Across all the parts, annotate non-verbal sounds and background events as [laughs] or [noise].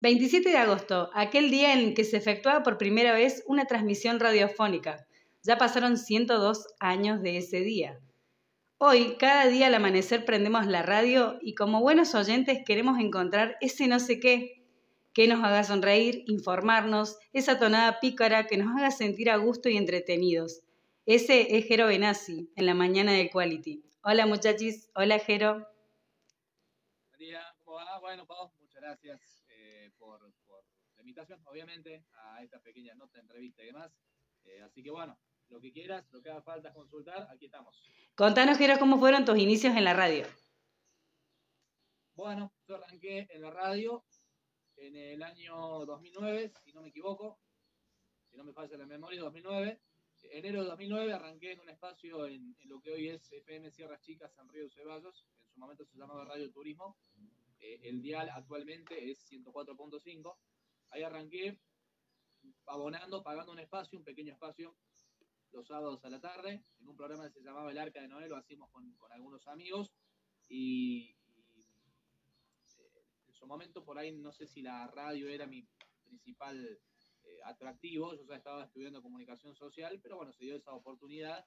27 de agosto, aquel día en que se efectuaba por primera vez una transmisión radiofónica. Ya pasaron 102 años de ese día. Hoy, cada día al amanecer prendemos la radio y como buenos oyentes queremos encontrar ese no sé qué, que nos haga sonreír, informarnos, esa tonada pícara que nos haga sentir a gusto y entretenidos. Ese es Jero Benassi, en la mañana de Quality. Hola muchachis, hola Jero. Bueno, muchas gracias invitación, obviamente, a esta pequeña nota, entrevista y demás. Eh, así que bueno, lo que quieras, lo que haga falta consultar, aquí estamos. Contanos, Jero, cómo fueron tus inicios en la radio. Bueno, yo arranqué en la radio en el año 2009, si no me equivoco, si no me falla la memoria, 2009. Enero de 2009 arranqué en un espacio en, lo que hoy es FM Sierras Chicas, San Río de Ceballos. En su momento se llamaba Radio Turismo. Eh, el dial actualmente es 104.5. Ahí arranqué abonando, pagando un espacio, un pequeño espacio, los sábados a la tarde, en un programa que se llamaba El Arca de Noé, lo hacíamos con, algunos amigos. Y, eh, en su momento por ahí no sé si la radio era mi principal eh, atractivo, yo ya estaba estudiando comunicación social, pero bueno, se dio esa oportunidad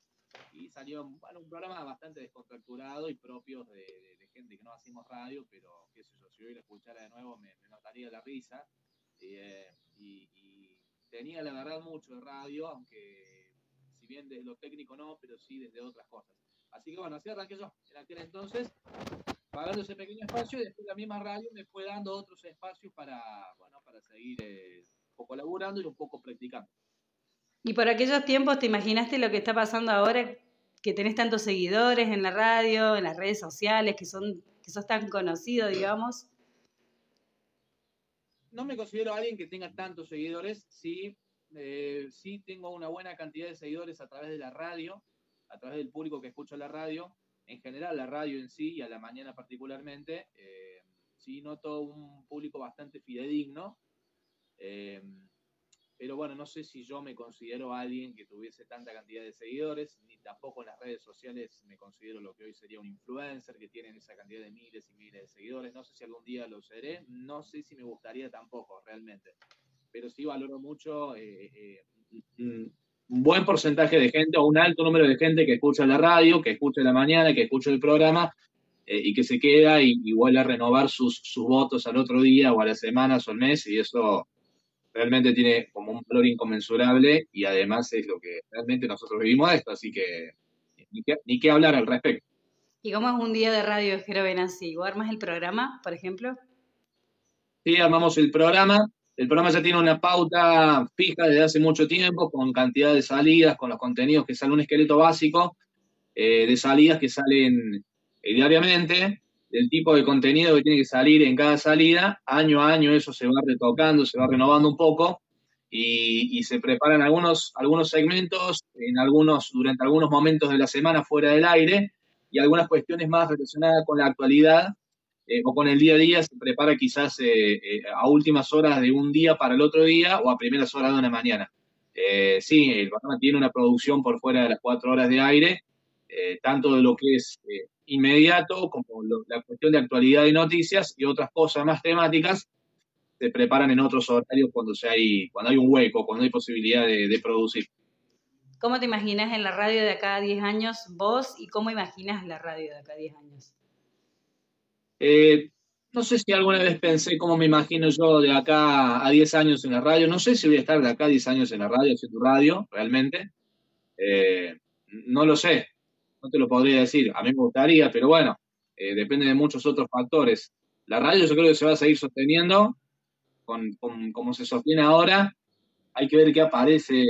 y salió un programa bastante descontracturado y propio de, gente que no hacemos radio, pero qué sé yo, si hoy lo escuchara de nuevo me, notaría la risa. Eh, y, tenía la verdad mucho de radio, aunque si bien desde lo técnico no, pero sí desde otras cosas. Así que bueno, así arranqué yo en aquel entonces, pagando ese pequeño espacio y después la misma radio me fue dando otros espacios para, bueno, para seguir eh, un poco laburando y un poco practicando. Y por aquellos tiempos, ¿te imaginaste lo que está pasando ahora? Que tenés tantos seguidores en la radio, en las redes sociales, que son que sos tan conocido, digamos. No me considero alguien que tenga tantos seguidores, sí, eh, sí tengo una buena cantidad de seguidores a través de la radio, a través del público que escucha la radio, en general la radio en sí y a la mañana particularmente, eh, sí noto un público bastante fidedigno. Eh, pero bueno, no sé si yo me considero alguien que tuviese tanta cantidad de seguidores, ni tampoco en las redes sociales me considero lo que hoy sería un influencer que tienen esa cantidad de miles y miles de seguidores. No sé si algún día lo seré, no sé si me gustaría tampoco realmente, pero sí valoro mucho eh, eh, un buen porcentaje de gente o un alto número de gente que escucha la radio, que escucha la mañana, que escucha el programa eh, y que se queda y, y, vuelve a renovar sus, sus votos al otro día o a las semanas o al mes y eso realmente tiene como un valor inconmensurable y además es lo que realmente nosotros vivimos esto, así que ni qué, hablar al respecto. ¿Y cómo es un día de radio Jero Benassi? ¿O armas el programa, por ejemplo? Sí, armamos el programa. El programa ya tiene una pauta fija desde hace mucho tiempo, con cantidad de salidas, con los contenidos que sale un esqueleto básico eh, de salidas que salen eh, diariamente del tipo de contenido que tiene que salir en cada salida. Año a año eso se va retocando, se va renovando un poco y, se preparan algunos, algunos segmentos en algunos, durante algunos momentos de la semana fuera del aire y algunas cuestiones más relacionadas con la actualidad eh, o con el día a día se prepara quizás eh, eh, a últimas horas de un día para el otro día o a primeras horas de una mañana. sí, el programa tiene una producción por fuera de las cuatro horas de aire, tanto de lo que es inmediato, como la cuestión de actualidad y noticias y otras cosas más temáticas, se preparan en otros horarios cuando, se hay, cuando hay un hueco, cuando hay posibilidad de, producir. ¿Cómo te imaginas en la radio de acá a 10 años vos y cómo imaginas la radio de acá a 10 años? Eh, no sé si alguna vez pensé cómo me imagino yo de acá a 10 años en la radio. No sé si voy a estar de acá a 10 años en la radio, haciendo radio, realmente. Eh, no lo sé no te lo podría decir. A mí me gustaría, pero bueno, eh, depende de muchos otros factores. La radio yo creo que se va a seguir sosteniendo con, como se sostiene ahora. Hay que ver qué aparece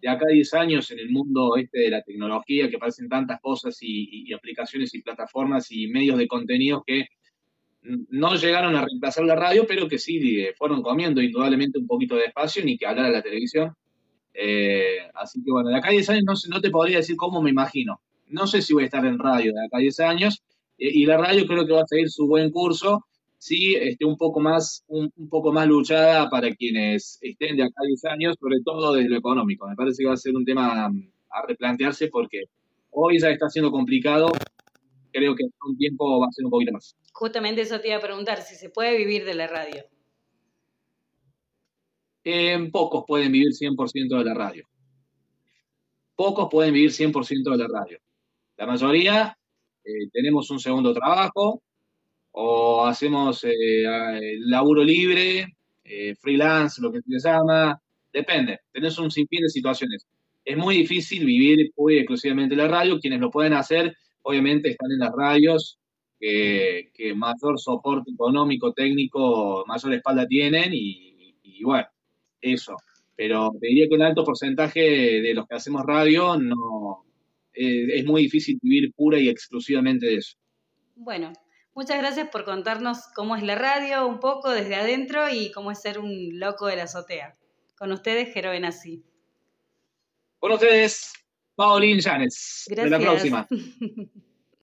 de acá a 10 años en el mundo este de la tecnología, que aparecen tantas cosas y, aplicaciones y plataformas y medios de contenido que no llegaron a reemplazar la radio, pero que sí eh, fueron comiendo indudablemente un poquito de espacio, ni que hablar a la televisión. Eh, así que bueno, de acá a 10 años no, no te podría decir cómo me imagino no sé si voy a estar en radio de acá a 10 años, eh, y la radio creo que va a seguir su buen curso, sí, esté un poco más, un, poco más luchada para quienes estén de acá a 10 años, sobre todo desde lo económico. Me parece que va a ser un tema mm, a replantearse porque hoy ya está siendo complicado, creo que en un tiempo va a ser un poquito más. Justamente eso te iba a preguntar, si se puede vivir de la radio. Eh, pocos pueden vivir 100% de la radio. Pocos pueden vivir 100% de la radio. La mayoría eh, tenemos un segundo trabajo o hacemos eh, laburo libre, freelance, lo que se llama, depende. Tenés un sinfín de situaciones. Es muy difícil vivir hoy exclusivamente la radio. Quienes lo pueden hacer, obviamente, están en las radios que, mayor soporte económico, técnico, mayor espalda tienen y bueno, eso. Pero te diría que un alto porcentaje de los que hacemos radio no eh, es muy difícil vivir pura y exclusivamente de eso. Bueno, muchas gracias por contarnos cómo es la radio un poco desde adentro y cómo es ser un loco de la azotea. Con ustedes, Jero Benassi. Con ustedes, Paulín Llanes. Gracias. Hasta la próxima. [laughs]